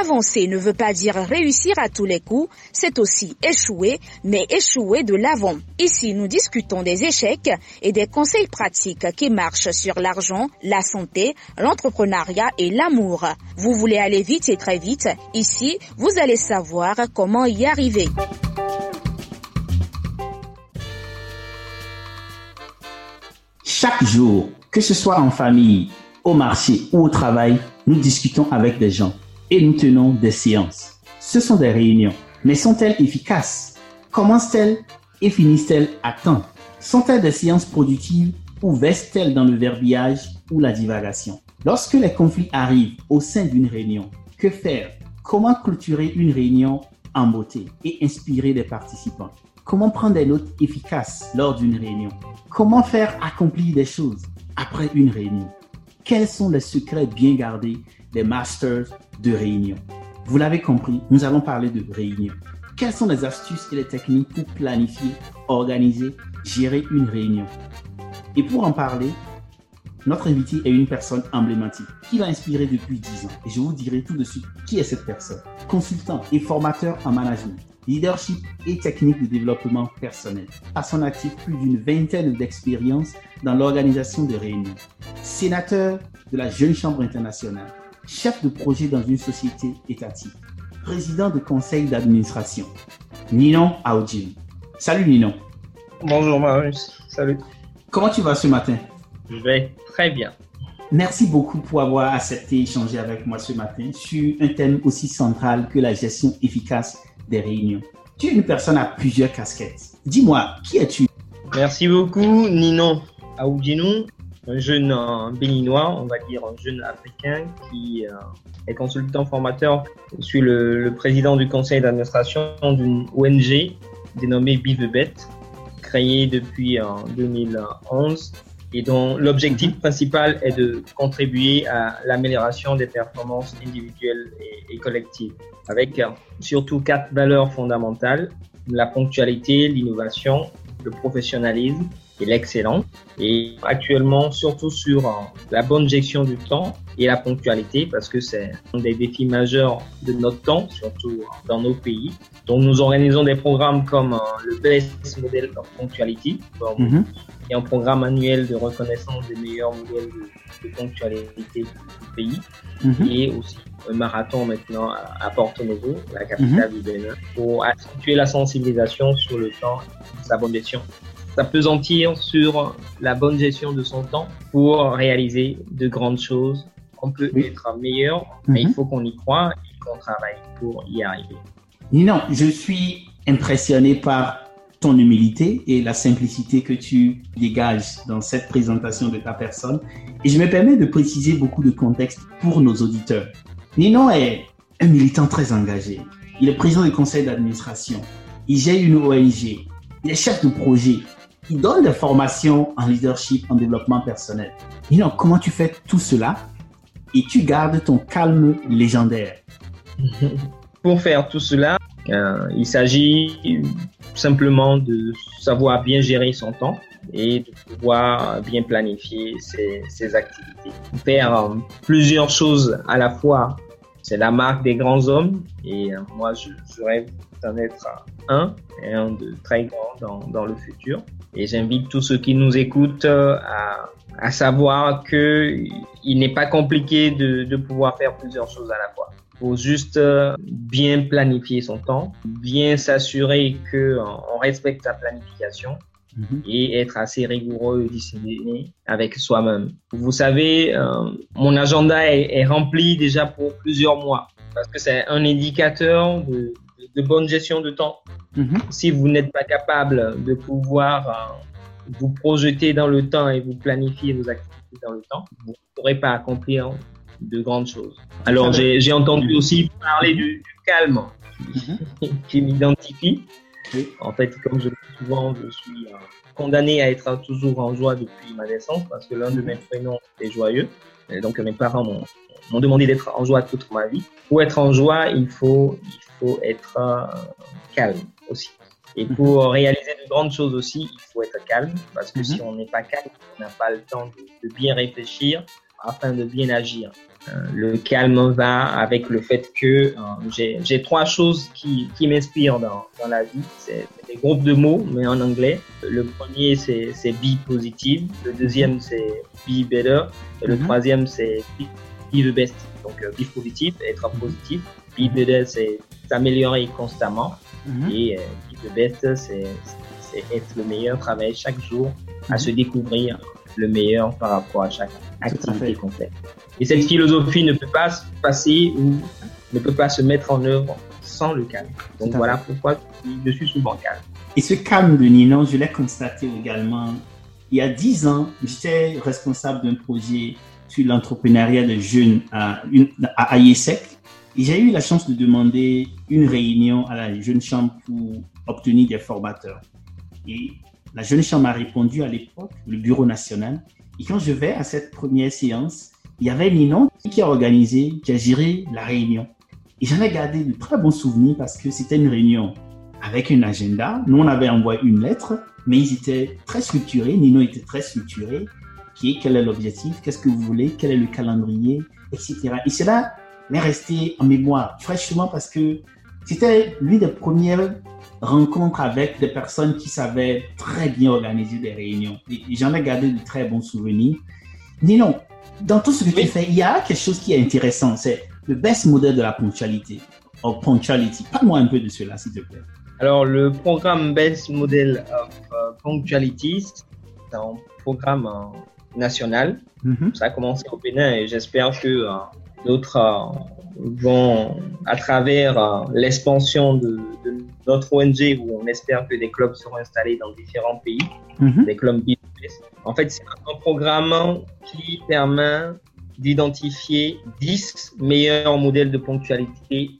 Avancer ne veut pas dire réussir à tous les coups, c'est aussi échouer, mais échouer de l'avant. Ici, nous discutons des échecs et des conseils pratiques qui marchent sur l'argent, la santé, l'entrepreneuriat et l'amour. Vous voulez aller vite et très vite, ici, vous allez savoir comment y arriver. Chaque jour, que ce soit en famille, au marché ou au travail, nous discutons avec des gens et nous tenons des séances. Ce sont des réunions, mais sont-elles efficaces? Commencent-elles et finissent-elles à temps? Sont-elles des séances productives ou vestent-elles dans le verbiage ou la divagation? Lorsque les conflits arrivent au sein d'une réunion, que faire? Comment clôturer une réunion en beauté et inspirer les participants? Comment prendre des notes efficaces lors d'une réunion? Comment faire accomplir des choses après une réunion? Quels sont les secrets bien gardés des masters de réunion. Vous l'avez compris, nous allons parler de réunion. Quelles sont les astuces et les techniques pour planifier, organiser, gérer une réunion? Et pour en parler, notre invité est une personne emblématique qui m'a inspiré depuis 10 ans. Et je vous dirai tout de suite qui est cette personne. Consultant et formateur en management, leadership et techniques de développement personnel. À son actif, plus d'une vingtaine d'expériences dans l'organisation de réunions. Sénateur de la Jeune Chambre internationale chef de projet dans une société étatique, président de conseil d'administration. Ninon Aoudjin. Salut Ninon. Bonjour Marius, salut. Comment tu vas ce matin? Je vais très bien. Merci beaucoup pour avoir accepté d'échanger avec moi ce matin sur un thème aussi central que la gestion efficace des réunions. Tu es une personne à plusieurs casquettes. Dis-moi, qui es-tu? Merci beaucoup Ninon Aoudjinou un jeune béninois, on va dire un jeune africain qui euh, est consultant formateur. Je suis le, président du conseil d'administration d'une ONG dénommée Bivebet, créée depuis 2011 et dont l'objectif principal est de contribuer à l'amélioration des performances individuelles et, et collectives, avec euh, surtout quatre valeurs fondamentales, la ponctualité, l'innovation, le professionnalisme et l'excellence. Et actuellement, surtout sur euh, la bonne gestion du temps et la ponctualité, parce que c'est un des défis majeurs de notre temps, surtout euh, dans nos pays. Donc, nous organisons des programmes comme euh, le Best Model of Punctuality, mhm. et un programme annuel de reconnaissance des meilleurs modèles de, ponctualité du pays, mhm. et aussi un marathon maintenant à, Porto Novo, la capitale mhm. du Bénin, pour accentuer la sensibilisation sur le temps et sa bonne gestion s'apesantir sur la bonne gestion de son temps pour réaliser de grandes choses. On peut être meilleur, mais il mhm. faut qu'on y croit et qu'on travaille pour y arriver. Non, je suis impressionné par ton humilité et la simplicité que tu dégages dans cette présentation de ta personne. Et je me permets de préciser beaucoup de contexte pour nos auditeurs. Ninon est un militant très engagé. Il est président du conseil d'administration. Il gère une ONG. Il est chef de projet il donne des formations en leadership, en développement personnel. Ninon, comment tu fais tout cela? Et tu gardes ton calme légendaire Pour faire tout cela, euh, il s'agit simplement de savoir bien gérer son temps et de pouvoir bien planifier ses, activités. Faire plusieurs choses à la fois, c'est la marque des grands hommes et euh, moi je, je rêve d'en être un et un de très grand dans, dans le futur. Et j'invite tous ceux qui nous écoutent euh, à, à savoir que il n'est pas compliqué de, de pouvoir faire plusieurs choses à la fois. Faut juste euh, bien planifier son temps, bien s'assurer que on respecte sa planification mhm. et être assez rigoureux et discipliné avec soi-même. Vous savez, mon agenda est, est, rempli déjà pour plusieurs mois parce que c'est un indicateur de, de bonne gestion de temps. Mhm. Si vous n'êtes pas capable de pouvoir euh, vous projeter dans le temps et vous planifier vos activités dans le temps, vous ne pourrez pas accomplir de grandes choses. Alors, j'ai entendu aussi parler du, calme mhm. qui m'identifie. En fait, comme je dis souvent, je suis euh, condamné à être toujours en joie depuis ma naissance parce que l'un de mes prénoms est joyeux. Et donc, mes parents m'ont demandé d'être en joie toute ma vie. Pour être en joie, il faut, il faut être euh, calme aussi. Et pour réaliser de grandes choses aussi, il faut être calme, parce que si on n'est pas calme, on n'a pas le temps de, de, bien réfléchir afin de bien agir. Euh, le calme va avec le fait que euh, j'ai trois choses qui, qui m'inspirent dans, dans la vie. C'est des groupes de mots, mais en anglais. Le premier, c'est be positive. Le deuxième, c'est be better. Et le troisième, c'est be the best. Donc, be positive, être positif. Be better, c'est s'améliorer constamment. Et euh, le best, c'est être le meilleur, travailler chaque jour à se découvrir le meilleur par rapport à chaque activité qu'on fait. Et cette philosophie ne peut pas se passer ou ne peut pas se mettre en œuvre sans le calme. Donc voilà pourquoi je suis souvent calme. Et ce calme de Ninon, je l'ai constaté également. Il y a dix ans, j'étais responsable d'un projet sur l'entrepreneuriat de jeunes à, à IESEC. Et j'ai eu la chance de demander une réunion à la Jeune Chambre pour obtenir des formateurs. Et la Jeune Chambre a répondu à l'époque, le Bureau national. Et quand je vais à cette première séance, il y avait Ninon qui a organisé, qui a géré la réunion. Et j'en ai gardé de très bons souvenirs parce que c'était une réunion avec un agenda. Nous, on avait envoyé une lettre, mais ils étaient très structurés. Nino était très structuré. Qui est, quel est l'objectif? Qu'est-ce que vous voulez? Quel est le calendrier? Etc. Et cela m'est resté en mémoire fraîchement parce que c'était l'une des premières rencontres avec des personnes qui savaient très bien organiser des réunions. J'en ai gardé de très bons souvenirs. Nino, dans tout ce que tu fais, il y a quelque chose qui est intéressant. C'est le best modèle de la ponctualité. Of punctuality. Parle-moi un peu de cela, s'il te plaît. Alors, le programme Best Model of uh, Punctuality, c'est un programme uh, national. Mm-hmm. Ça a commencé au Bénin et j'espère que uh, d'autres vont, à travers l'expansion de, de, notre ONG, où on espère que des clubs seront installés dans différents pays, mm-hmm. des clubs business. En fait, c'est un programme qui permet d'identifier 10 meilleurs modèles de ponctualité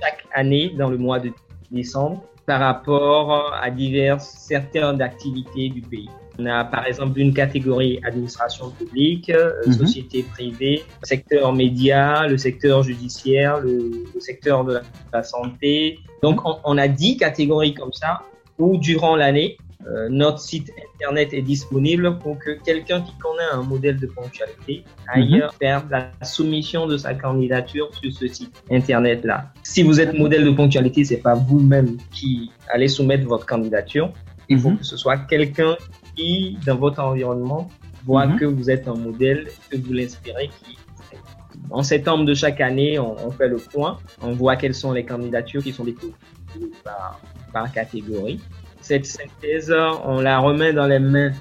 chaque année dans le mois de décembre par rapport à divers secteurs d'activité du pays. On a par exemple une catégorie administration publique, euh, mhm. société privée, secteur média, le secteur judiciaire, le, secteur de la, santé. Donc on, on, a dix catégories comme ça où durant l'année, euh, notre site internet est disponible pour que quelqu'un qui connaît un modèle de ponctualité aille mhm. faire la soumission de sa candidature sur ce site internet là. Si vous êtes modèle de ponctualité, c'est pas vous-même qui allez soumettre votre candidature. Il faut mhm. que ce soit quelqu'un qui, dans votre environnement, voit mhm. que vous êtes un modèle, que vous l'inspirez, qui en septembre de chaque année, on, fait le point, on voit quelles sont les candidatures qui sont déposées par, par catégorie cette synthèse, on la remet dans les mains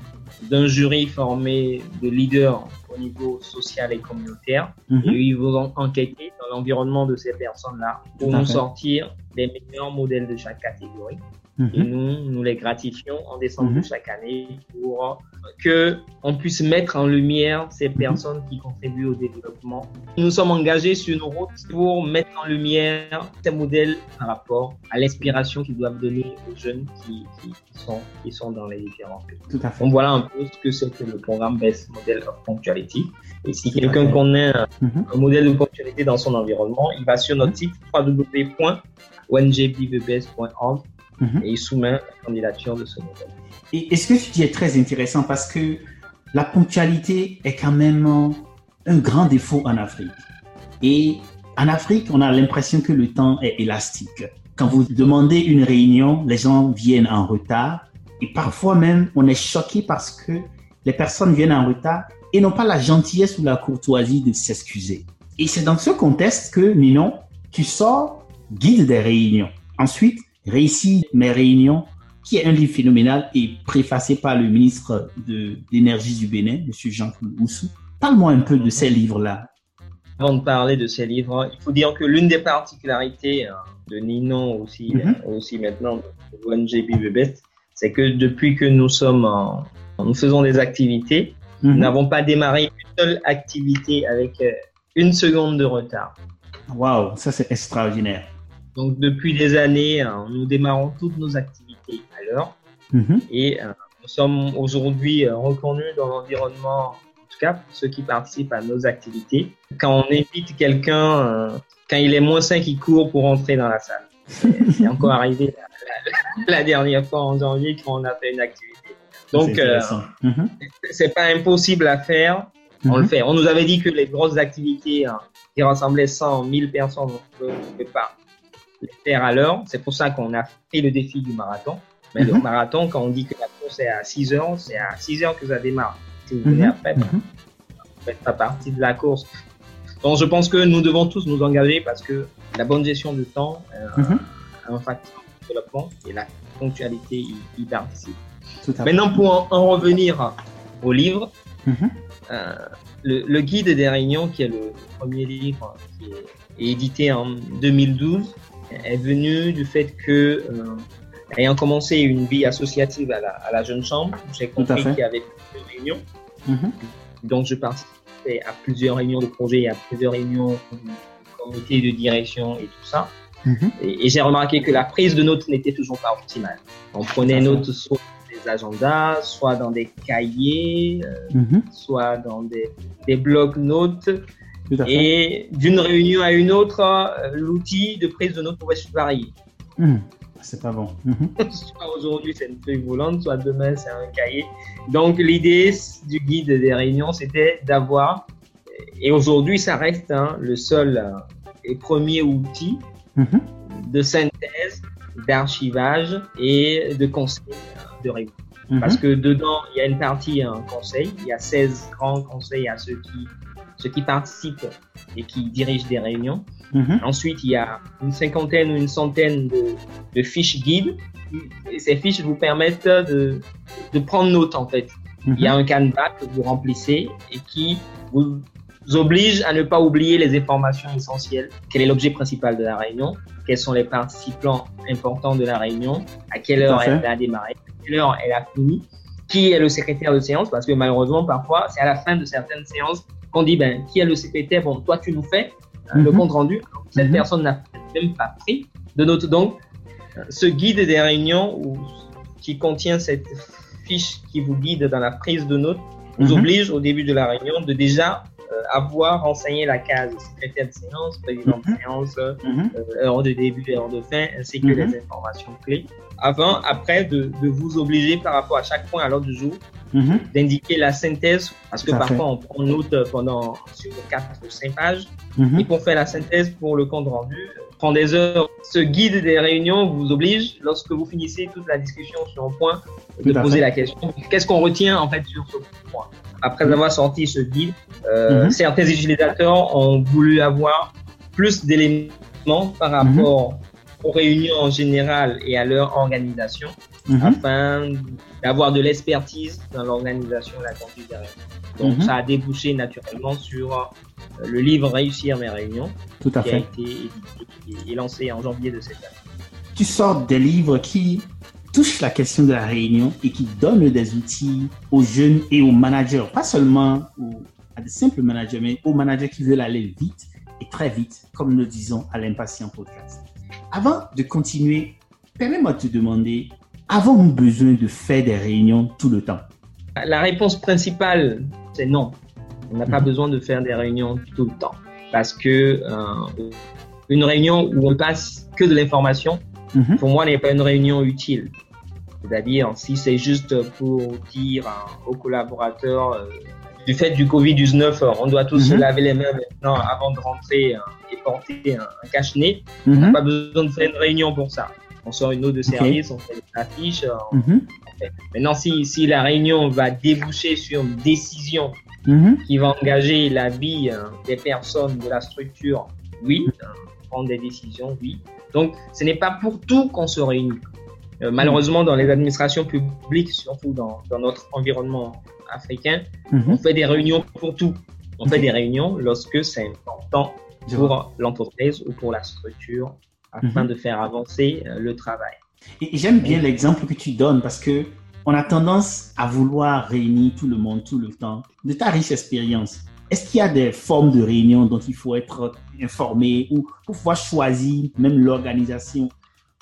d'un jury formé de leaders au niveau social et communautaire. Mhm. Et ils vont enquêter dans l'environnement de ces personnes-là pour nous sortir les meilleurs modèles de chaque catégorie. Mhm. Et nous, nous les gratifions en décembre de mhm. chaque année pour que on puisse mettre en lumière ces personnes qui contribuent au développement. Nous sommes engagés sur nos routes pour mettre en lumière ces modèles par rapport à l'inspiration qu'ils doivent donner aux jeunes qui, qui, sont, qui sont dans les différents pays. Tout à fait. Donc voilà un peu ce que c'est que le programme Best Model of Punctuality. Et si quelqu'un connaît un, mhm. un, modèle de ponctualité dans son environnement, il va sur notre site www.ongbbbs.org Mhm. et il soumet la candidature de ce modèle. Et, ce que tu dis est très intéressant parce que la ponctualité est quand même un grand défaut en Afrique. Et en Afrique, on a l'impression que le temps est élastique. Quand vous demandez une réunion, les gens viennent en retard. Et parfois même, on est choqué parce que les personnes viennent en retard et n'ont pas la gentillesse ou la courtoisie de s'excuser. Et c'est dans ce contexte que, Ninon, tu sors guide des réunions. Ensuite, Réussir mes réunions, qui est un livre phénoménal et préfacé par le ministre de l'énergie du Bénin, M. Jean-Claude Oussou. Parle-moi un peu de ces livres-là. Avant de parler de ces livres, il faut dire que l'une des particularités hein, de Ninon aussi, mhm. euh, aussi maintenant de ONG Best, c'est que depuis que nous sommes en, nous faisons des activités, nous mhm. n'avons pas démarré une seule activité avec euh, une seconde de retard. Waouh, ça c'est extraordinaire. Donc depuis des années, hein, nous démarrons toutes nos activités à l'heure mhm. et euh, nous sommes aujourd'hui euh, reconnus dans l'environnement, en tout cas pour ceux qui participent à nos activités. Quand on invite quelqu'un, euh, quand il est moins 5, il court pour entrer dans la salle. C'est encore arrivé la dernière fois en janvier quand on a fait une activité. Donc, euh, mhm. c'est pas impossible à faire. On le mhm. fait. On nous avait dit que les grosses activités hein, qui rassemblaient 100, 1000 personnes, on ne peut pas les faire à l'heure. C'est pour ça qu'on a fait le défi du marathon. Mais le mhm. marathon, quand on dit que la course est à 6 heures, c'est à 6 heures que ça démarre. Si vous venez après, ben, vous faites pas partie de la course. Donc, je pense que nous devons tous nous engager parce que la bonne gestion du temps euh, a un facteur de développement et la ponctualité y participe. Maintenant, pour en, revenir au livre, mhm. euh, le, guide des réunions, qui est le premier livre qui est édité en 2012, est venu du fait que, euh, ayant commencé une vie associative à la, Jeune Chambre, j'ai compris qu'il y avait plusieurs réunions. Mhm. Donc, je participais à plusieurs réunions de projet, à plusieurs réunions du comité de direction et tout ça. Mhm. Et, j'ai remarqué que la prise de notes n'était toujours pas optimale. On prenait notes sur agendas, soit dans des cahiers, euh, mhm. soit dans des, des blocs-notes. Et d'une réunion à une autre, euh, l'outil de prise de notes pouvait se varier. Mhm. C'est pas bon. Mhm. soit aujourd'hui c'est une feuille volante, soit demain c'est un cahier. Donc l'idée du guide des réunions, c'était d'avoir, et aujourd'hui ça reste hein, le seul euh, et premier outil de synthèse, d'archivage et de conseil de réunion. Parce que dedans, il y a une partie un conseil, il y a 16 grands conseils à ceux qui, ceux qui participent et qui dirigent des réunions. Mhm. Ensuite, il y a une cinquantaine ou une centaine de, de fiches guides. Et ces fiches vous permettent de, de prendre note en fait. Il y a mhm. un canevas que vous remplissez et qui vous oblige à ne pas oublier les informations essentielles. Quel est l'objet principal de la réunion? Quels sont les participants importants de la réunion? À quelle heure elle a démarré À quelle heure elle a fini? Qui est le secrétaire de séance? Parce que malheureusement, parfois, c'est à la fin de certaines séances qu'on dit, ben, qui est le secrétaire Bon, toi, tu nous fais le mhm. compte rendu. Cette mhm. personne n'a même pas pris de notes. Donc, ce guide des réunions qui contient cette fiche qui vous guide dans la prise de notes vous mhm. oblige au début de la réunion de déjà avoir renseigné la case. Secrétaire de séance, président de mhm. séance, mhm. euh, heure de début et heure de fin, ainsi que mhm. les informations clés, avant, après, de, de, vous obliger par rapport à chaque point à l'ordre du jour, d'indiquer la synthèse, parce que parfois on prend note pendant sur 4 ou 5 pages, et pour faire la synthèse pour le compte rendu, prend des heures. Ce guide des réunions vous oblige, lorsque vous finissez toute la discussion sur un point, de poser la question qu'est-ce qu'on retient en fait sur ce point? Après avoir sorti ce guide, euh, mhm. certains utilisateurs ont voulu avoir plus d'éléments par rapport mhm. aux réunions en général et à leur organisation, afin d'avoir de l'expertise dans l'organisation et la conduite des réunions. Donc, ça a débouché naturellement sur euh, le livre Réussir mes réunions, Tout à qui fait. a été édité et lancé en janvier de cette année. Tu sors des livres qui touche la question de la réunion et qui donne des outils aux jeunes et aux managers, pas seulement à des simples managers, mais aux managers qui veulent aller vite et très vite, comme nous disons à l'impatient podcast. Avant de continuer, permets-moi de te demander, avons-nous besoin de faire des réunions tout le temps? La réponse principale, c'est non. On n'a pas mhm. besoin de faire des réunions tout le temps parce que euh, une réunion où on passe que de l'information, Mhm. pour moi, n'est pas une réunion utile. C'est-à-dire, si c'est juste pour dire aux collaborateurs, euh, du fait du Covid-19, on doit tous se mhm. laver les mains maintenant avant de rentrer euh, et porter un, cache-nez, on n'a pas besoin de faire une réunion pour ça. On sort une eau de service, on fait des affiches. Maintenant, si, si la réunion va déboucher sur une décision qui va engager la vie euh, des personnes de la structure, oui, prendre des décisions, oui. Donc, ce n'est pas pour tout qu'on se réunit. Euh, malheureusement, dans les administrations publiques, surtout dans, dans notre environnement africain, mhm. on fait des réunions pour tout. On fait des réunions lorsque c'est important pour l'entreprise ou pour la structure afin mhm. de faire avancer euh, le travail. Et j'aime bien l'exemple que tu donnes parce que on a tendance à vouloir réunir tout le monde tout le temps. De ta riche expérience, est-ce qu'il y a des formes de réunion dont il faut être informé ou pour pouvoir choisir même l'organisation?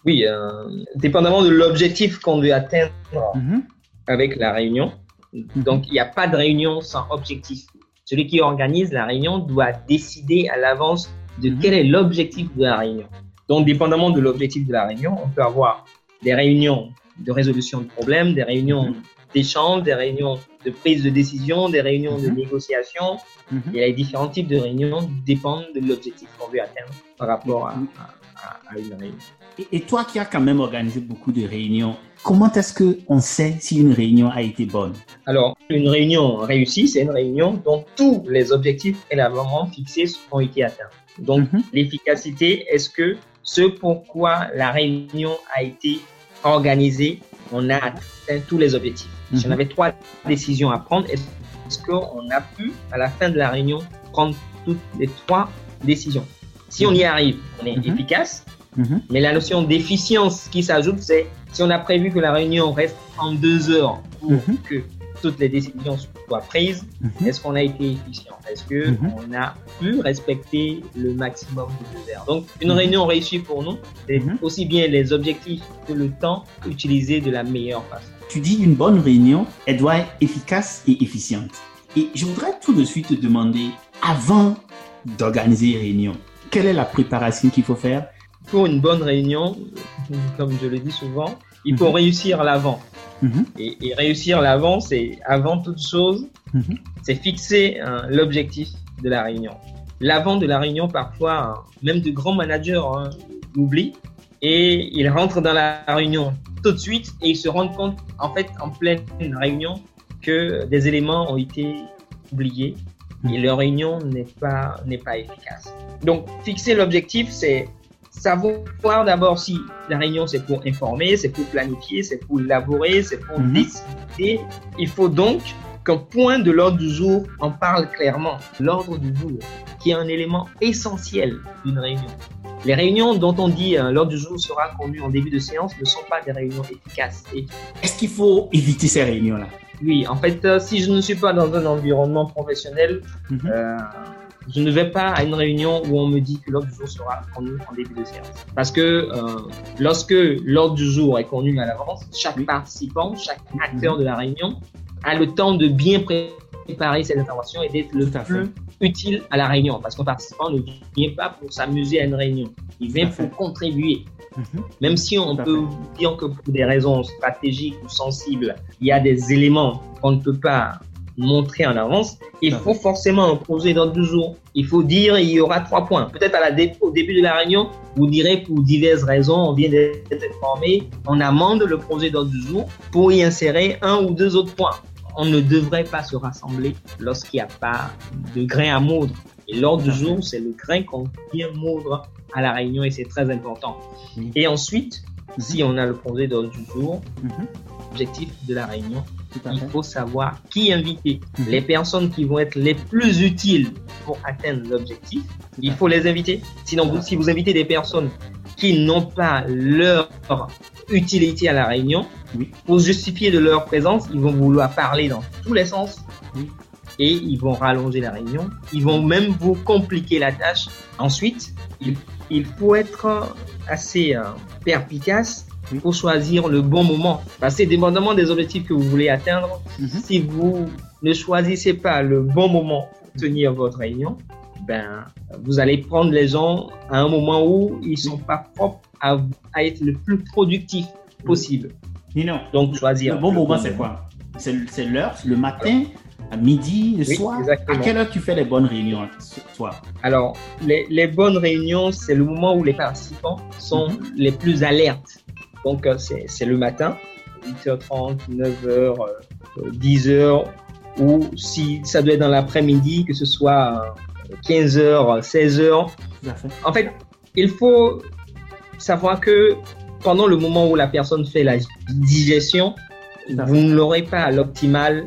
Oui, euh, dépendamment de l'objectif qu'on veut atteindre mhm. avec la réunion. Mhm. Donc, il n'y a pas de réunion sans objectif. Celui qui organise la réunion doit décider à l'avance de quel est l'objectif de la réunion. Donc, dépendamment de l'objectif de la réunion, on peut avoir des réunions de résolution de problèmes, des réunions Mhm. d'échange, des réunions de prise de décision, des réunions de Mhm. négociation. Mhm. Et les différents types de réunions dépendent de l'objectif qu'on veut atteindre par rapport à, Mhm. à- à une réunion. Et, et toi qui as quand même organisé beaucoup de réunions, comment est-ce que on sait si une réunion a été bonne? Alors, une réunion réussie, c'est une réunion dont tous les objectifs élémentairement fixés ont été atteints. Donc, Mhm. l'efficacité, est-ce que ce pourquoi la réunion a été organisée, on a atteint tous les objectifs Si on Mhm. avait trois décisions à prendre, est-ce qu'on a pu, à la fin de la réunion, prendre toutes les trois décisions? Si on y arrive, on est Mhm. efficace, Mhm. mais la notion d'efficience qui s'ajoute, c'est si on a prévu que la réunion reste en deux heures pour Mhm. que toutes les décisions soient prises, Mhm. est-ce qu'on a été efficient? Est-ce que Mhm. a pu respecter le maximum de deux heures? Donc, une Mhm. réunion réussie pour nous, c'est aussi bien les objectifs que le temps utilisé de la meilleure façon. Tu dis une bonne réunion, elle doit être efficace et efficiente. Et je voudrais tout de suite te demander, avant d'organiser une réunion, quelle est la préparation qu'il faut faire? Pour une bonne réunion, comme je le dis souvent, il faut Mhm. réussir l'avant. Mhm. Et, et réussir l'avant, c'est avant toute chose, Mhm. c'est fixer hein, l'objectif de la réunion. L'avant de la réunion, parfois, hein, même de grands managers hein, l'oublient et ils rentrent dans la réunion tout de suite et ils se rendent compte, en fait, en pleine réunion, que des éléments ont été oubliés et leur réunion n'est pas, n'est pas efficace. Donc, fixer l'objectif, c'est savoir d'abord si la réunion c'est pour informer, c'est pour planifier, c'est pour élaborer, c'est pour Mhm. décider. Il faut donc qu'un point de l'ordre du jour en parle clairement. L'ordre du jour, qui est un élément essentiel d'une réunion. Les réunions dont on dit euh, l'ordre du jour sera conduit en début de séance ne sont pas des réunions efficaces. Et Est-ce qu'il faut éviter ces réunions-là? Oui, en fait, euh, si je ne suis pas dans un environnement professionnel, Mhm. euh, je ne vais pas à une réunion où on me dit que l'ordre du jour sera connu en début de séance. Parce que euh, lorsque l'ordre du jour est connu à l'avance, chaque participant, chaque acteur de la réunion a le temps de bien préparer cette intervention et d'être le fait. plus utile à la réunion. Parce qu'un participant ne vient pas pour s'amuser à une réunion, il vient pour contribuer. Mhm. Même si on Tout peut dire que pour des raisons stratégiques ou sensibles, il y a des éléments qu'on ne peut pas montrer en avance, il à faut forcément un projet d'ordre du jour. Il faut dire il y aura trois points. Peut-être à la dé- au début de la réunion, vous direz pour diverses raisons, on vient d'être informé, on amende le projet d'ordre du jour pour y insérer un ou deux autres points. On ne devrait pas se rassembler lorsqu'il n'y a pas de grain à moudre. Et l'ordre du fait. jour, c'est le grain qu'on vient moudre à la réunion et c'est très important. Et ensuite, Mhm. si on a le projet d'ordre du jour, Mhm. l'objectif de la réunion, il faut savoir qui inviter. Mhm. Les personnes qui vont être les plus utiles pour atteindre l'objectif, il faut les inviter. Sinon, vous- si vous invitez des personnes qui n'ont pas leur utilité à la réunion, Oui. pour justifier de leur présence, ils vont vouloir parler dans tous les sens Oui. et ils vont rallonger la réunion. Ils vont même vous compliquer la tâche. Ensuite, il, il faut être assez euh, perspicace Oui. pour choisir le bon moment. Parce que dépendamment des objectifs que vous voulez atteindre, Mhm. si vous ne choisissez pas le bon moment pour tenir votre réunion, ben, vous allez prendre les gens à un moment où ils sont pas propres à, à être le plus productif possible. Nino, Donc, choisir. le bon moment, c'est quoi C'est l'heure, le matin, à midi, le Oui, soir? exactement. À quelle heure tu fais les bonnes réunions, toi? Alors, les, les bonnes réunions, c'est le moment où les participants sont Mhm. les plus alertes. Donc, euh, c'est le matin, 8h30, 9h, euh, 10h, ou si ça doit être dans l'après-midi, que ce soit euh, 15h, 16h. Tout à fait. En fait, il faut savoir que pendant le moment où la personne fait la digestion, vous ne l'aurez pas à l'optimal,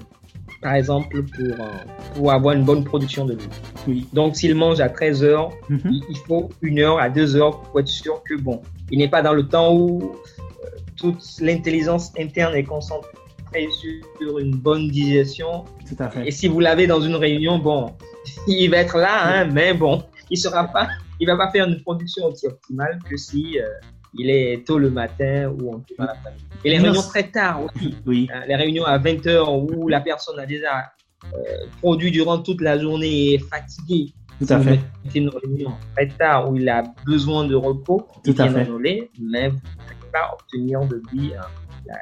par exemple, pour, euh, pour avoir une bonne production de l'eau. Oui. Donc, s'il mange à 13 heures, Mhm. il il faut une heure à deux heures pour être sûr que, bon, il n'est pas dans le temps où euh, toute l'intelligence interne est concentrée sur une bonne digestion. Tout à fait. Et si vous l'avez dans une réunion, bon, il va être là, hein, mais bon, il sera pas, il va pas faire une production aussi optimale que si euh, il est tôt le matin ou en tout cas. Et les réunions c'est- très tard aussi. Oui. Euh, les réunions à 20 heures où la personne a déjà euh, produit durant toute la journée et est fatiguée. Tout à Si fait. mettez une réunion très tard où il a besoin de repos, Tout il à fait. mais pas obtenir de lui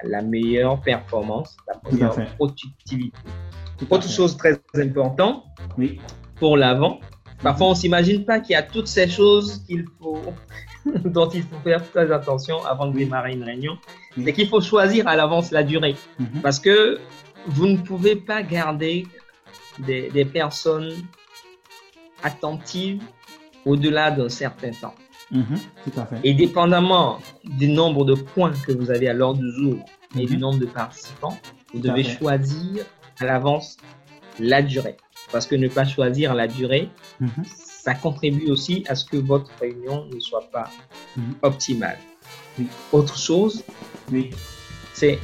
la, meilleure performance, la meilleure productivité. Autre chose très importante oui. pour l'avant, parfois on s'imagine pas qu'il y a toutes ces choses qu'il faut, dont il faut faire très attention avant de démarrer une réunion. C'est qu'il faut choisir à l'avance la durée. Mhm. Parce que vous ne pouvez pas garder des, des personnes attentives au-delà d'un certain temps. Mhm, tout à fait. Et dépendamment du nombre de points que vous avez à l'ordre du jour et du mhm. nombre de participants, vous devez choisir à l'avance la durée. Parce que ne pas choisir la durée, mhm. ça contribue aussi à ce que votre réunion ne soit pas optimale. Autre chose, oui. c'est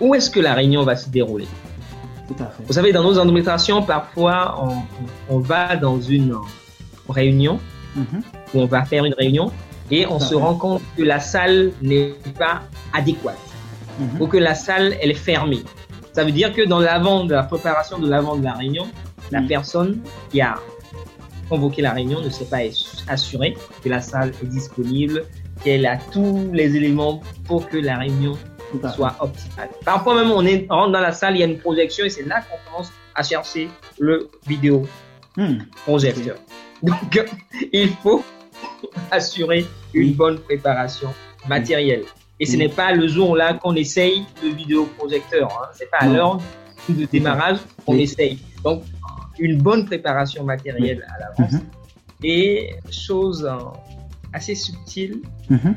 où est-ce que la réunion va se dérouler? Tout à fait. Vous savez, dans nos administrations, parfois, on, on va dans une réunion. Où on va faire une réunion et on se rend compte que la salle n'est pas adéquate mhm. ou que la salle elle est fermée. Ça veut dire que dans l'avant de la préparation de l'avant de la réunion, la personne qui a convoqué la réunion ne s'est pas assurée que la salle est disponible, qu'elle a tous les éléments pour que la réunion soit optimale. Parfois même on, est, rentre dans la salle, il y a une projection et c'est là qu'on commence à chercher le vidéo hmm. projecteur. Donc, il faut assurer une bonne préparation matérielle. Et ce n'est pas le jour-là qu'on essaye le vidéoprojecteur. Hein. C'est pas à l'heure de démarrage qu'on essaye. Donc, une bonne préparation matérielle à l'avance. Mhm. Et chose euh, assez subtile, mhm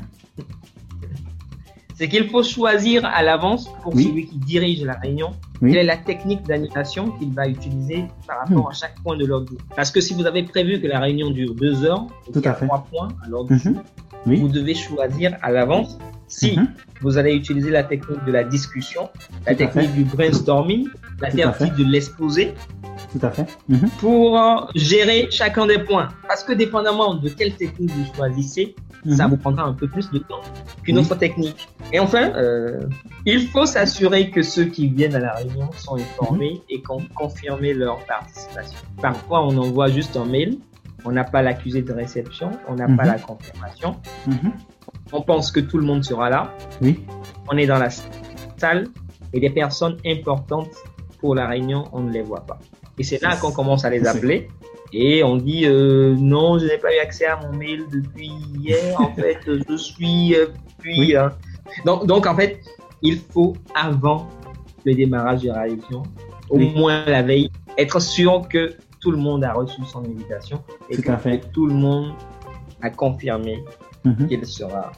c'est qu'il faut choisir à l'avance pour celui qui dirige la réunion quelle est la technique d'animation qu'il va utiliser par rapport hmm. à chaque point de l'ordre. Parce que si vous avez prévu que la réunion dure deux heures, Tout trois points à l'ordre mhm. vous devez choisir à l'avance si mhm. vous allez utiliser la technique de la discussion, la technique du brainstorming, la technique de l'exposé, tout à fait. Mhm. Pour euh, gérer chacun des points. Parce que dépendamment de quelle technique vous choisissez, ça vous prendra un peu plus de temps qu'une autre technique. Et enfin, euh, il faut s'assurer que ceux qui viennent à la réunion sont informés et qu'on confirmé leur participation. Parfois, on envoie juste un mail, on n'a pas l'accusé de réception, on n'a pas mhm. la confirmation. On pense que tout le monde sera là. Oui. On est dans la salle et des personnes importantes pour la réunion, on ne les voit pas. Et c'est là qu'on commence à les appeler. Et on dit euh, non, je n'ai pas eu accès à mon mail depuis hier. En fait, je suis euh, puis. Euh, donc, donc, en fait, il faut avant le démarrage de la réunion, au moins la veille, être sûr que tout le monde a reçu son invitation et que, tout le monde a confirmé mm-hmm. qu'il sera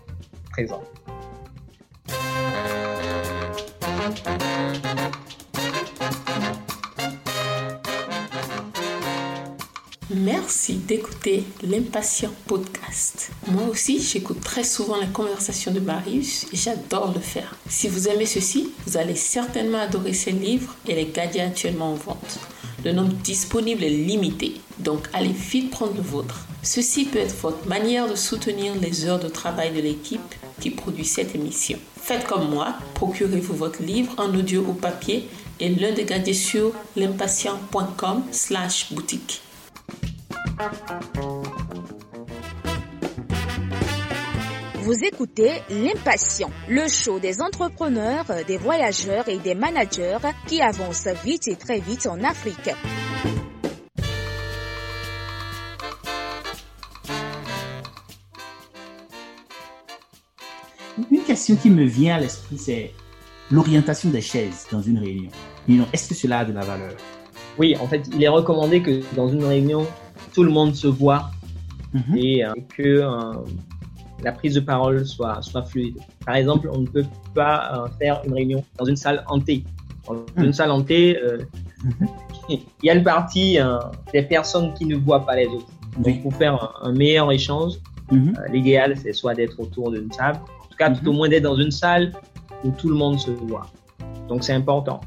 Merci d'écouter l'Impatient Podcast. Moi aussi, j'écoute très souvent les conversations de Marius et j'adore le faire. Si vous aimez ceci, vous allez certainement adorer ces livres et les gagner actuellement en vente. Le nombre disponible est limité, donc allez vite prendre le vôtre. Ceci peut être votre manière de soutenir les heures de travail de l'équipe qui produit cette émission. Faites comme moi, procurez-vous votre livre en audio ou papier et l'un de gagner sur l'impatient.com slash boutique. Vous écoutez L'Impatient, le show des entrepreneurs, des voyageurs et des managers qui avancent vite et très vite en Afrique. Question qui me vient à l'esprit, c'est l'orientation des chaises dans une réunion. Est-ce que cela a de la valeur? Oui, en fait, il est recommandé que dans une réunion, tout le monde se voit mhm. et euh, que euh, la prise de parole soit, soit fluide. Par exemple, on ne peut pas euh, faire une réunion dans une salle hantée. Dans mhm. une salle hantée, mhm. il y a une partie des personnes qui ne voient pas les autres. Donc, pour faire un, meilleur échange, l'idéal, c'est soit d'être autour d'une table, tout cas, tout au moins d'être dans une salle où tout le monde se voit. Donc, c'est important.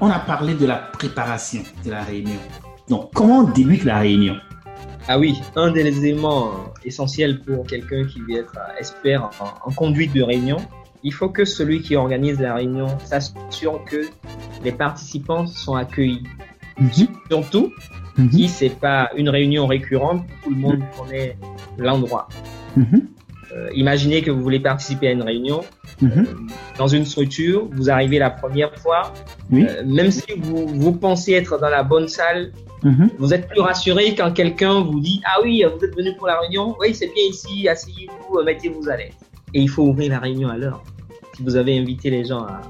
on a parlé de la préparation de la réunion. Donc, comment débute la réunion? Ah oui, un des éléments essentiels pour quelqu'un qui veut être expert en, conduite de réunion, il faut que celui qui organise la réunion s'assure que les participants sont accueillis. Mhm. Surtout mhm. si c'est pas une réunion récurrente, tout le monde connaît l'endroit. Mhm. Euh, imaginez que vous voulez participer à une réunion Mhm. euh, dans une structure, vous arrivez la première fois, Oui. euh, même si vous, vous pensez être dans la bonne salle, Mhm. vous êtes plus rassuré quand quelqu'un vous dit Ah oui, vous êtes venu pour la réunion, oui, c'est bien ici, asseyez-vous, mettez-vous à l'aise. Et il faut ouvrir la réunion à l'heure. Si vous avez invité les gens à,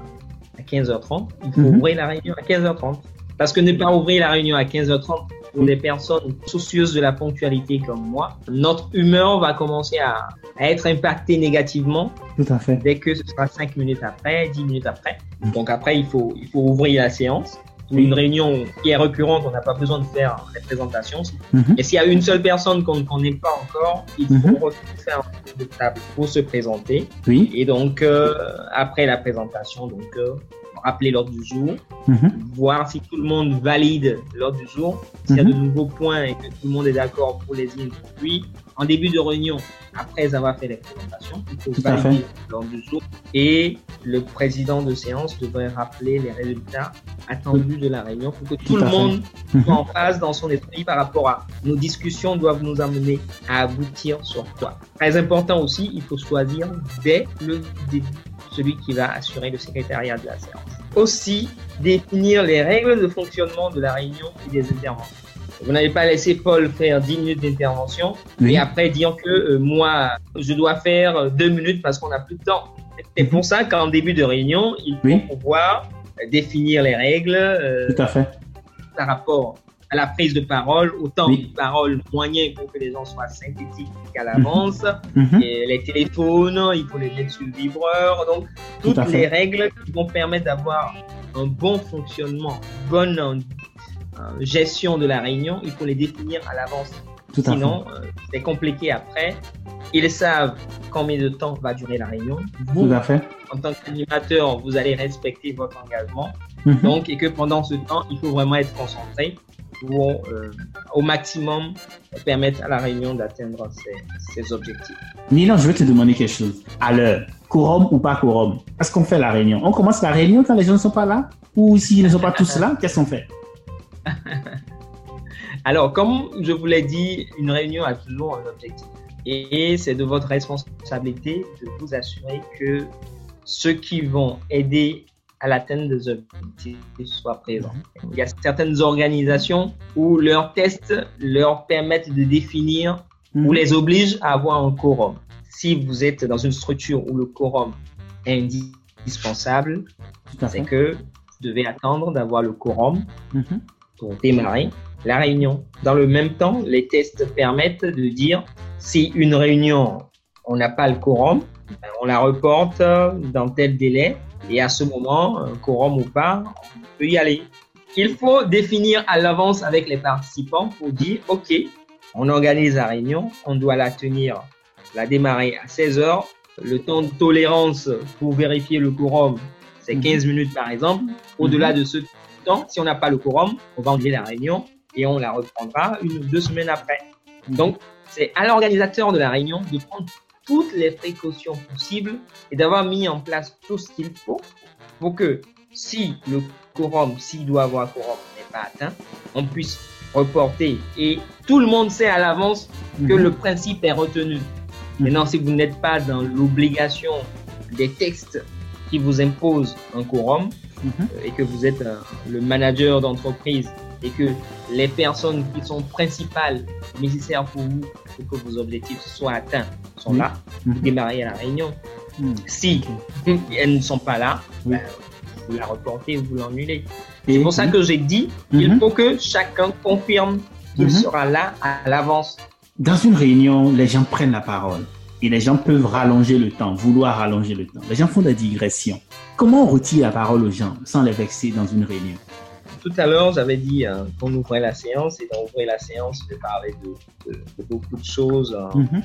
à 15h30, il faut Mhm. ouvrir la réunion à 15h30. Parce que ne pas ouvrir la réunion à 15h30 pour des personnes soucieuses de la ponctualité comme moi, notre humeur va commencer à, à être impactée négativement Tout à fait. dès que ce sera 5 minutes après, 10 minutes après. Mhm. Donc après, il faut, il faut ouvrir la séance. Une réunion qui est récurrente, on n'a pas besoin de faire les présentations. Mhm. Et s'il y a une seule personne qu'on ne connaît pas encore, il faut Mhm. refaire un tour de table pour se présenter. Oui. Et donc, euh, après la présentation, donc, euh, rappeler l'ordre du jour, Mhm. voir si tout le monde valide l'ordre du jour, s'il y a Mhm. de nouveaux points et que tout le monde est d'accord pour les introduire. En début de réunion, après avoir fait les présentations, il faut Tout valider l'ordre du jour et le président de séance devrait rappeler les résultats attendus de la réunion pour que tout, Tout le monde Mhm. soit en phase dans son esprit par rapport à nos discussions doivent nous amener à aboutir sur quoi. Très important aussi, il faut choisir dès le début celui qui va assurer le secrétariat de la séance. Aussi, définir les règles de fonctionnement de la réunion et des interventions. Vous n'avez pas laissé Paul faire 10 minutes d'intervention Oui. et après dire que euh, moi, je dois faire euh, deux minutes parce qu'on n'a plus de temps. C'est pour ça qu'en début de réunion, il faut Oui. pouvoir euh, définir les règles euh, Tout à fait. par rapport à la prise de parole, au temps Oui. de parole moyen pour que les gens soient synthétiques à l'avance, Mhm. et les téléphones, il faut les mettre sur le vibreur, donc toutes les règles qui vont permettre d'avoir un bon fonctionnement, bonne euh, gestion de la réunion, il faut les définir à l'avance. Sinon, euh, c'est compliqué après. Ils savent combien de temps va durer la réunion. Vous, Tout à fait. en tant qu'animateur, vous allez respecter votre engagement. Mhm. Donc, et que pendant ce temps, il faut vraiment être concentré pour euh, au maximum permettre à la réunion d'atteindre ses, ses objectifs. Nilan, je vais te demander quelque chose. À l'heure, quorum ou pas quorum, est-ce qu'on fait la réunion? On commence la réunion quand les gens ne sont pas là? Ou s'ils ne sont pas tous là, qu'est-ce qu'on fait? Alors, comme je vous l'ai dit, une réunion a toujours un objectif. Et c'est de votre responsabilité de vous assurer que ceux qui vont aider à l'atteinte des objectifs soient présents. Il y a certaines organisations où leurs tests leur permettent de définir Mhm. ou les oblige à avoir un quorum. Si vous êtes dans une structure où le quorum est indispensable, c'est que vous devez attendre d'avoir le quorum Mhm. pour démarrer la réunion. Dans le même temps, les tests permettent de dire si une réunion, on n'a pas le quorum, ben, on la reporte dans tel délai et à ce moment, un quorum ou pas, on peut y aller. Il faut définir à l'avance avec les participants pour dire, OK, on organise la réunion, on doit la tenir, la démarrer à 16 heures. Le temps de tolérance pour vérifier le quorum, c'est Mhm. 15 minutes par exemple. Au-delà de ce temps, si on n'a pas le quorum, on va annuler la réunion et on la reprendra une ou deux semaines après. Donc, c'est à l'organisateur de la réunion de prendre toutes les précautions possibles et d'avoir mis en place tout ce qu'il faut pour que si le quorum, s'il doit avoir quorum, n'est pas atteint, on puisse reporter. Et tout le monde sait à l'avance que Mhm. le principe est retenu. Maintenant, si vous n'êtes pas dans l'obligation des textes qui vous imposent un quorum Mhm. euh, et que vous êtes euh, le manager d'entreprise et que les personnes qui sont principales nécessaires pour vous pour que vos objectifs soient atteints sont là, Mhm. vous démarrez la réunion. Mhm. Si elles ne sont pas là, ben, vous la reportez, vous l'annulez. C'est pour ça que j'ai dit, Mhm. il faut que chacun confirme qu'il Mhm. sera là à l'avance. Dans une réunion, les gens prennent la parole et les gens peuvent rallonger le temps, vouloir rallonger le temps. Les gens font des digressions. Comment on retire la parole aux gens sans les vexer dans une réunion? Tout à l'heure, j'avais dit euh, qu'on ouvrait la séance et dans ouvrir la séance, je vais parler de, de- de beaucoup de choses, euh, Mhm.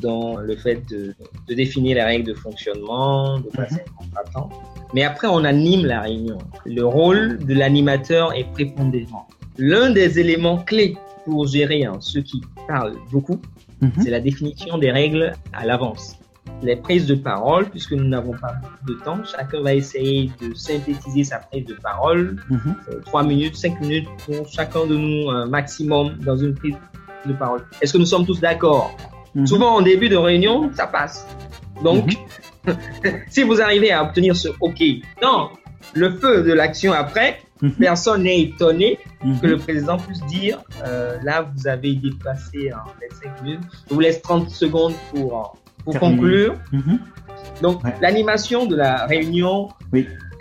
dont le fait de, de définir les règles de fonctionnement, de passer un contrat-temps. Mais après, on anime la réunion. Le rôle de l'animateur est prépondérant. L'un des éléments clés pour gérer hein, ceux qui parlent beaucoup, Mhm. c'est la définition des règles à l'avance. Les prises de parole, puisque nous n'avons pas beaucoup de temps, chacun va essayer de synthétiser sa prise de parole Mhm. euh, 3 minutes, 5 minutes pour chacun de nous un maximum dans une prise de parole. Est-ce que nous sommes tous d'accord? Mhm. Souvent, en début de réunion, ça passe. Donc, mhm. si vous arrivez à obtenir ce OK dans le feu de l'action après, personne n'est étonné que le président puisse dire euh, là, vous avez dépassé hein, les 5 minutes. Je vous laisse 30 secondes pour, pour conclure. Donc, l'animation de la réunion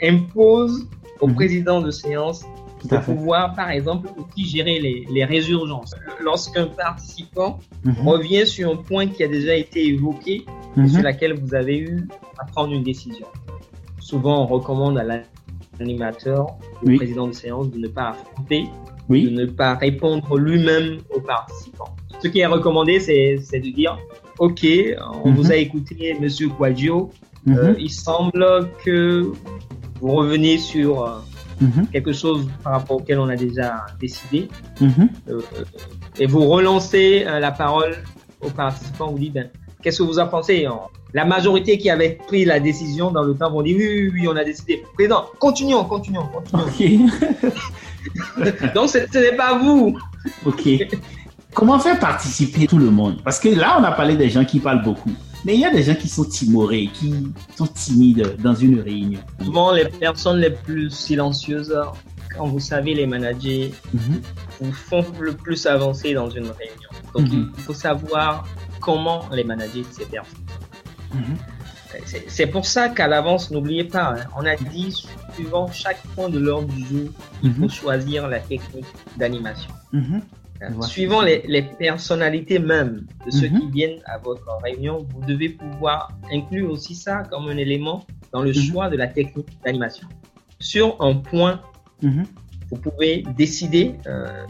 impose au président de séance de pouvoir, par exemple, aussi gérer les, les résurgences. Lorsqu'un participant mhm. revient sur un point qui a déjà été évoqué, mhm. sur lequel vous avez eu à prendre une décision. Souvent, on recommande à l'animateur, au président de séance, de ne pas affronter, de ne pas répondre lui-même aux participants. Ce qui est recommandé, c'est de dire, OK, on vous mhm. a écouté, Monsieur Quadio, euh, il semble que vous revenez sur euh, Mhm. quelque chose par rapport auquel on a déjà décidé. Mhm. Euh, et vous relancez la parole aux participants, vous dites, ben, qu'est-ce que vous en pensez? La majorité qui avait pris la décision dans le temps vont dire, oui, oui, oui, on a décidé. Président, continuons, continuons, continuons. Donc, ce n'est pas vous. OK. Comment faire participer tout le monde? Parce que là, on a parlé des gens qui parlent beaucoup. Mais il y a des gens qui sont timorés, qui sont timides dans une réunion. Souvent, les personnes les plus silencieuses, quand vous savez, les managers mhm. vous font le plus avancer dans une réunion. Donc, mhm. il faut savoir comment les manager ces personnes. Mhm. C'est pour ça qu'à l'avance, n'oubliez pas, hein, on a dit, suivant chaque point de l'ordre du jour, il faut choisir la technique d'animation. Suivant les, les, personnalités même de ceux qui mhm. viennent à votre réunion, vous devez pouvoir inclure aussi ça comme un élément dans le mhm. choix de la technique d'animation. Sur un point, mhm. vous pouvez décider euh,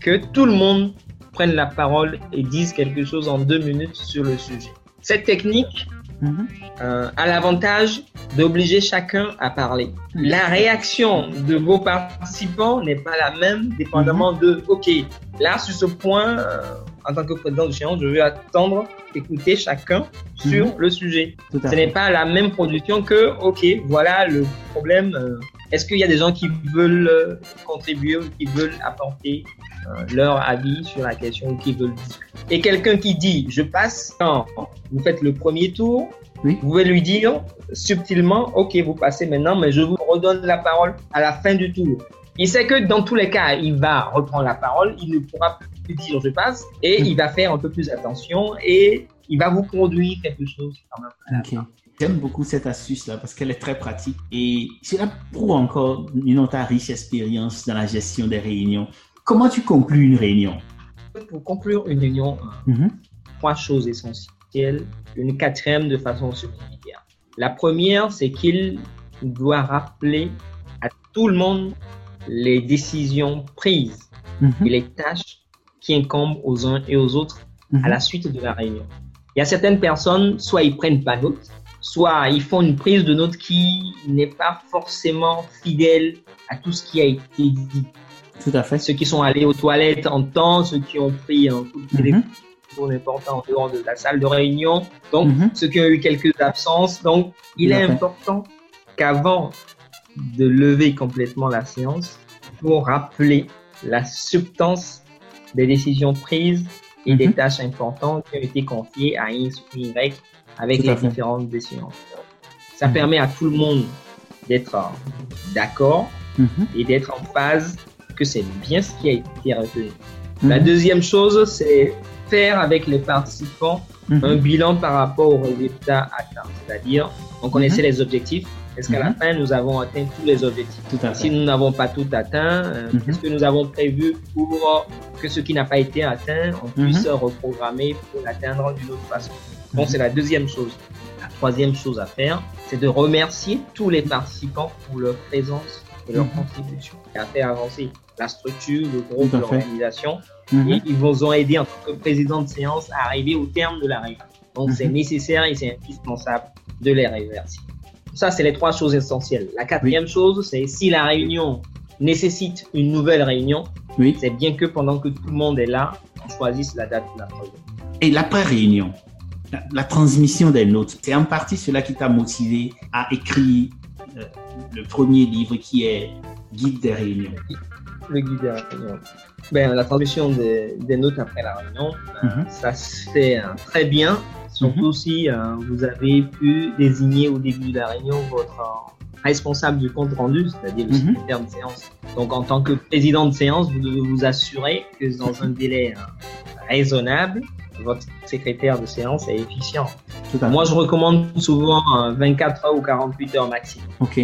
que tout le monde prenne la parole et dise quelque chose en deux minutes sur le sujet. Cette technique euh, a l'avantage d'obliger chacun à parler. La réaction de vos participants n'est pas la même dépendamment de, OK, là, sur ce point, euh, en tant que président de séance, je vais attendre écouter chacun sur mhm. le sujet. Ce n'est pas la même production que, OK, voilà le problème. Euh, est-ce qu'il y a des gens qui veulent euh, contribuer ou qui veulent apporter leur avis sur la question ou qui veulent discuter Et quelqu'un qui dit, je passe, quand vous faites le premier tour, vous pouvez lui dire subtilement, OK, vous passez maintenant, mais je vous redonne la parole à la fin du tour. Il sait que dans tous les cas, il va reprendre la parole, il ne pourra plus dire je passe, et il va faire un peu plus attention et il va vous conduire quelque chose quand même. J'aime beaucoup cette astuce-là parce qu'elle est très pratique et cela prouve encore une autre riche expérience dans la gestion des réunions. Comment tu conclus une réunion Pour conclure une réunion, mhm. trois choses essentielles une quatrième de façon supplémentaire. La première, c'est qu'il doit rappeler à tout le monde les décisions prises mhm. et les tâches qui incombent aux uns et aux autres à mhm. la suite de la réunion. Il y a certaines personnes, soit ils prennent pas note, soit ils font une prise de note qui n'est pas forcément fidèle à tout ce qui a été dit. Tout à fait. Ceux qui sont allés aux toilettes en temps, ceux qui ont pris un coup de téléphone important en dehors de la salle de réunion. Donc, mhm. ceux qui ont eu quelques absences. Donc, il est important qu'avant de lever complètement la séance, pour rappeler la substance des décisions prises et des mhm. tâches importantes qui ont été confiées à X ou Y avec les différentes décisions. Ça mhm. permet à tout le monde d'être d'accord et d'être en phase que c'est bien ce qui a été retenu. La deuxième chose, c'est faire avec les participants mhm. un bilan par rapport aux résultats atteints. C'est-à-dire, on connaissait mhm. les objectifs. Est-ce qu'à la mhm. fin, nous avons atteint tous les objectifs? Si nous n'avons pas tout atteint, euh, qu'est-ce que nous avons prévu pour que ce qui n'a pas été atteint, on puisse reprogrammer pour l'atteindre d'une autre façon? Donc, c'est la deuxième chose. La troisième chose à faire, c'est de remercier tous les participants pour leur présence et leur contribution et à faire avancer la structure, le groupe, l'organisation Mhm. Et ils vous ont aidé en tant que président de séance à arriver au terme de la réunion. Donc, c'est mhm. nécessaire et c'est indispensable de les remercier. Ça, c'est les trois choses essentielles. La quatrième chose, c'est si la réunion nécessite une nouvelle réunion, oui. c'est bien que pendant que tout le monde est là, on choisisse la date de la réunion. Et l'après-réunion, la, transmission des notes, c'est en partie cela qui t'a motivé à écrire euh, le premier livre qui est Guide des réunions. Le guide des réunions. Ben, la transmission des, des notes après la réunion, ben, ça se fait hein, très bien, surtout si euh, vous avez pu désigner au début de la réunion votre euh, responsable du compte rendu, c'est-à-dire le secrétaire de séance. Donc, en tant que président de séance, vous devez vous assurer que dans un délai euh, raisonnable, votre secrétaire de séance est efficient. Moi, je recommande souvent euh, 24 heures ou 48 heures maximum Ok.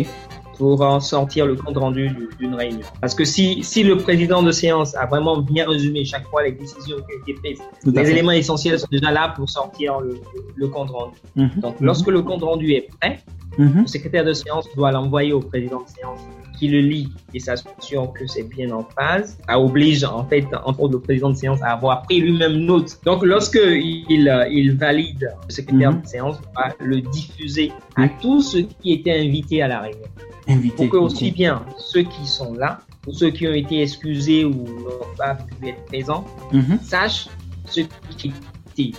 Pour en sortir le compte rendu du- d'une réunion. Parce que si, si le président de séance a vraiment bien résumé chaque fois les décisions qui ont été prises, les fait. éléments essentiels sont déjà là pour sortir le, le compte rendu. Mhm. Donc, Mhm. lorsque le compte rendu est prêt, Mhm. le secrétaire de séance doit l'envoyer au président de séance qui le lit et s'assure que c'est bien en phase. Ça oblige, en fait, entre autres, le président de séance à avoir pris lui-même note. Donc, lorsque il, euh, il valide, le secrétaire Mhm. de séance va le diffuser à tous ceux qui étaient invités à la réunion Invité. pour que aussi bien ceux qui sont là ou ceux qui ont été excusés ou n'ont pas pu être présents Mhm. sachent ce qui été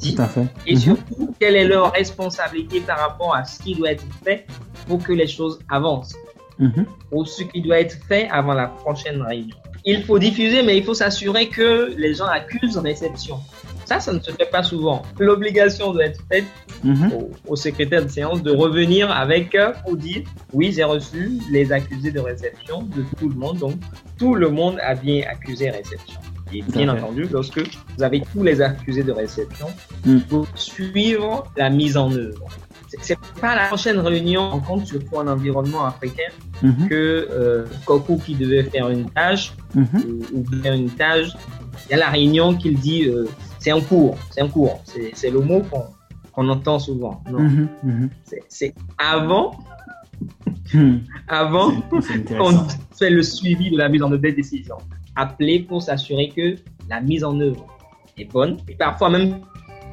dit Tout à fait. et Mhm. surtout quelle est leur responsabilité par rapport à ce qui doit être fait pour que les choses avancent Mhm. ou ce qui doit être fait avant la prochaine réunion. Il faut diffuser, mais il faut s'assurer que les gens accusent réception. Ça, ça ne se fait pas souvent. L'obligation doit être faite Mhm. au, au secrétaire de séance de revenir avec euh, pour dire oui j'ai reçu les accusés de réception de tout le monde donc tout le monde a bien accusé réception et bien entendu lorsque vous avez tous les accusés de réception Mm. pour suivre la mise en œuvre C'est- pas à la prochaine réunion en compte surtout en environnement africain Mhm. que euh, Koku qui devait faire une tâche Mhm. ou, ou bien une tâche il y a la réunion qu'il dit euh, c'est en cours c'est en cours c'est le mot qu'on entend souvent non? Mhm. C'est- avant, Mhm. avant qu'on fait le suivi de la mise en œuvre des décisions. Appeler pour s'assurer que la mise en œuvre est bonne. Et parfois même,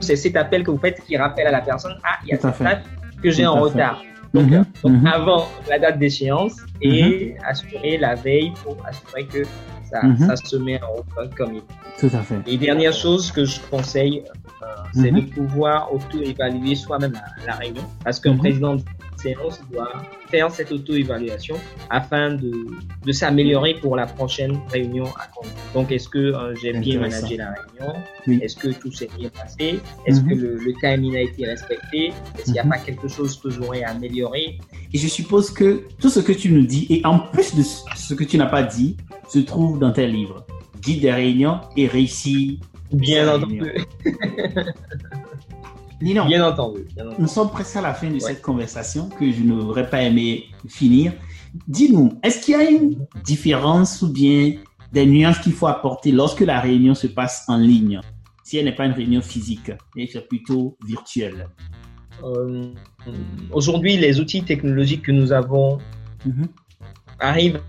c'est cet appel que vous faites qui rappelle à la personne, ah, il y a cette date que j'ai en retard. Donc, Mhm. euh, donc Mhm. avant la date d'échéance et assurer la veille pour assurer que ça, Mhm. ça se met en route comme il faut. Tout à fait. Et dernière chose que je conseille, euh, c'est Mhm. de pouvoir auto-évaluer soi-même la, la réunion. Parce qu'un Mhm. président de séance doit faire cette auto-évaluation afin de, de s'améliorer pour la prochaine réunion à conduire. Donc, est-ce que euh, j'ai bien managé la réunion? Oui. Est-ce que tout s'est bien passé? Est-ce Mhm. que le, le timing a été respecté? Est-ce qu'il n'y a Mhm. pas quelque chose que j'aurais à améliorer Et je suppose que tout ce que tu nous dis, et en plus de ce que tu n'as pas dit, se trouve dans tes livres. Guide des réunions et réussi. Bien entendu. Ninon, Bien entendu. Bien entendu. nous sommes presque à la fin de Ouais. cette conversation que je n'aurais pas aimé finir. Dis-nous, est-ce qu'il y a une différence ou bien des nuances qu'il faut apporter lorsque la réunion se passe en ligne? Si elle n'est pas une réunion physique, c'est plutôt virtuelle. Euh, Aujourd'hui, les outils technologiques que nous avons Mhm. arrive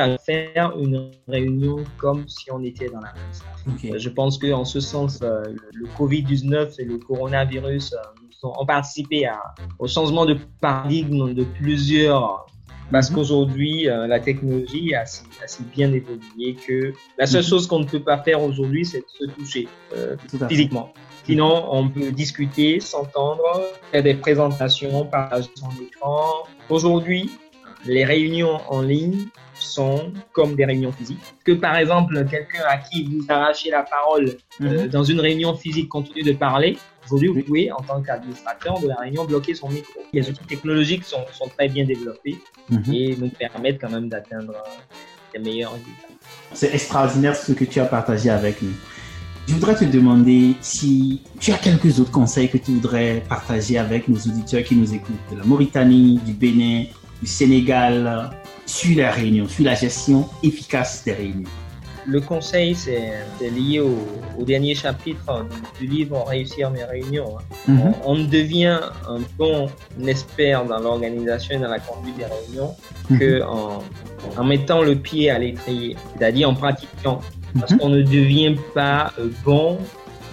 à faire une réunion comme si on était dans la même salle. Euh, Je pense que en ce sens, euh, le, le Covid-19 et le coronavirus euh, ont participé à- au changement de paradigme de plusieurs. Parce Mhm. qu'aujourd'hui, euh, la technologie a si, a si bien évolué que la seule Mhm. chose qu'on ne peut pas faire aujourd'hui, c'est de se toucher euh, physiquement. Sinon, on peut discuter, s'entendre, faire des présentations, partager son écran. Aujourd'hui, les réunions en ligne sont comme des réunions physiques. Que par exemple, quelqu'un à qui vous arrachez la parole euh, Mhm. dans une réunion physique continue de parler, aujourd'hui, vous pouvez, en tant qu'administrateur de la réunion, bloquer son micro. Les outils technologiques sont, sont très bien développés Mhm. et nous permettent quand même d'atteindre euh, des meilleurs résultats. C'est extraordinaire ce que tu as partagé avec nous. Je voudrais te demander si tu as quelques autres conseils que tu voudrais partager avec nos auditeurs qui nous écoutent de la Mauritanie, du Bénin, du Sénégal, euh, sur les réunions, sur la gestion efficace des réunions. Le conseil, c'est lié au, au dernier chapitre du, du livre Réussir mes réunions. hein. Mhm. On, on devient un bon expert dans l'organisation et dans la conduite des réunions Mhm. que en, en mettant le pied à l'étrier, c'est-à-dire en pratiquant. Parce Mhm. qu'on ne devient pas euh, bon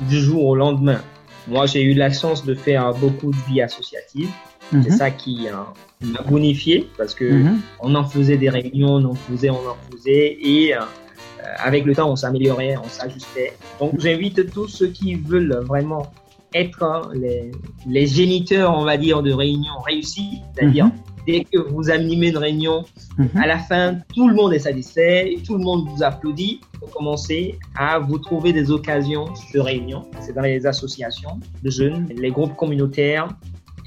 du jour au lendemain. Moi, j'ai eu la chance de faire beaucoup de vie associative. C'est Mhm. ça qui euh, m'a bonifié parce que Mhm. on en faisait des réunions, on en faisait, on en faisait, et euh, euh, avec le temps, on s'améliorait, on s'ajustait. Donc, j'invite tous ceux qui veulent vraiment être hein, les, les géniteurs, on va dire, de réunions réussies, c'est-à dire Mhm. dès que vous animez une réunion, à la fin, tout le monde est satisfait, tout le monde vous applaudit. Vous commencez à vous trouver des occasions de réunion. C'est dans les associations de jeunes, les groupes communautaires.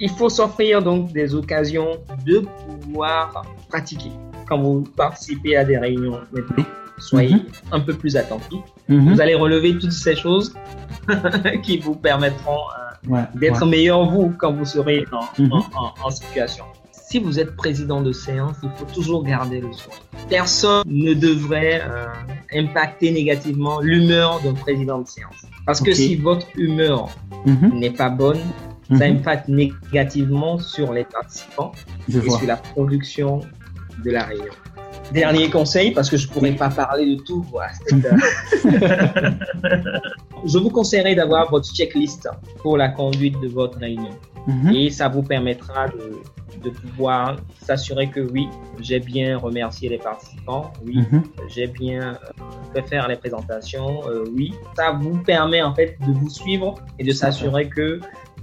Il faut s'offrir donc des occasions de pouvoir pratiquer. Quand vous participez à des réunions maintenant, soyez Mhm. un peu plus attentifs. Mhm. Vous allez relever toutes ces choses qui vous permettront euh, Ouais, d'être ouais. meilleur vous quand vous serez en, Mhm. en- en- en situation. Si vous êtes président de séance, il faut toujours garder le sourire. Personne ne devrait euh, impacter négativement l'humeur d'un président de séance. Parce que si votre humeur n'est pas bonne, ça Mhm. impacte négativement sur les participants Je et vois. sur la production de la réunion. Dernier conseil, parce que je pourrais pas parler de tout. voilà, je vous conseillerais d'avoir votre checklist pour la conduite de votre réunion. Mhm. Et ça vous permettra de, de pouvoir s'assurer que oui, j'ai bien remercié les participants, oui, Mhm. j'ai bien euh, fait faire les présentations, euh, oui. Ça vous permet en fait de vous suivre et de s'assurer que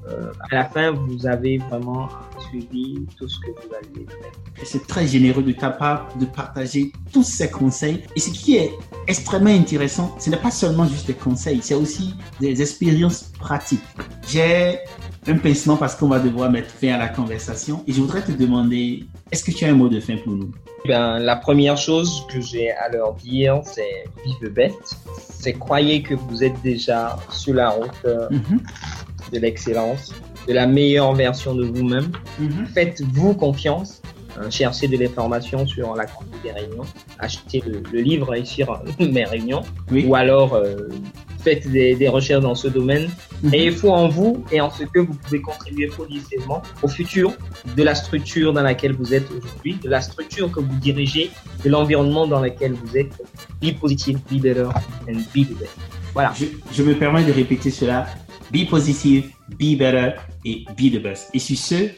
euh, à la fin, vous avez vraiment suivi tout ce que vous aviez fait. Et C'est très généreux de ta part de partager tous ces conseils. Et ce qui est extrêmement intéressant, ce n'est pas seulement juste des conseils, c'est aussi des expériences pratiques. J'ai un pincement parce qu'on va devoir mettre fin à la conversation et je voudrais te demander, est-ce que tu as un mot de fin pour nous? Ben, la première chose que j'ai à leur dire, c'est vive bête. C'est croyez que vous êtes déjà sur la route Mhm. De l'excellence, de la meilleure version de vous-même. Mhm. Faites-vous confiance. hein, cherchez de l'information sur la conduite des réunions. Achetez le, le livre Réussir mes réunions. Oui. Ou alors euh, faites des, des recherches dans ce domaine. Mhm. Ayez foi en vous et en ce que vous pouvez contribuer positivement au futur de la structure dans laquelle vous êtes aujourd'hui, de la structure que vous dirigez, de l'environnement dans lequel vous êtes. Be positive, be better, and be the best. Voilà. Je, je me permets de répéter cela. Be positive, be better et be the best. Et sur ce,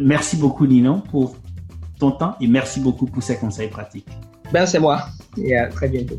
merci beaucoup Nino pour ton temps et merci beaucoup pour ces conseils pratiques. Ben, c'est moi. Et à très bientôt.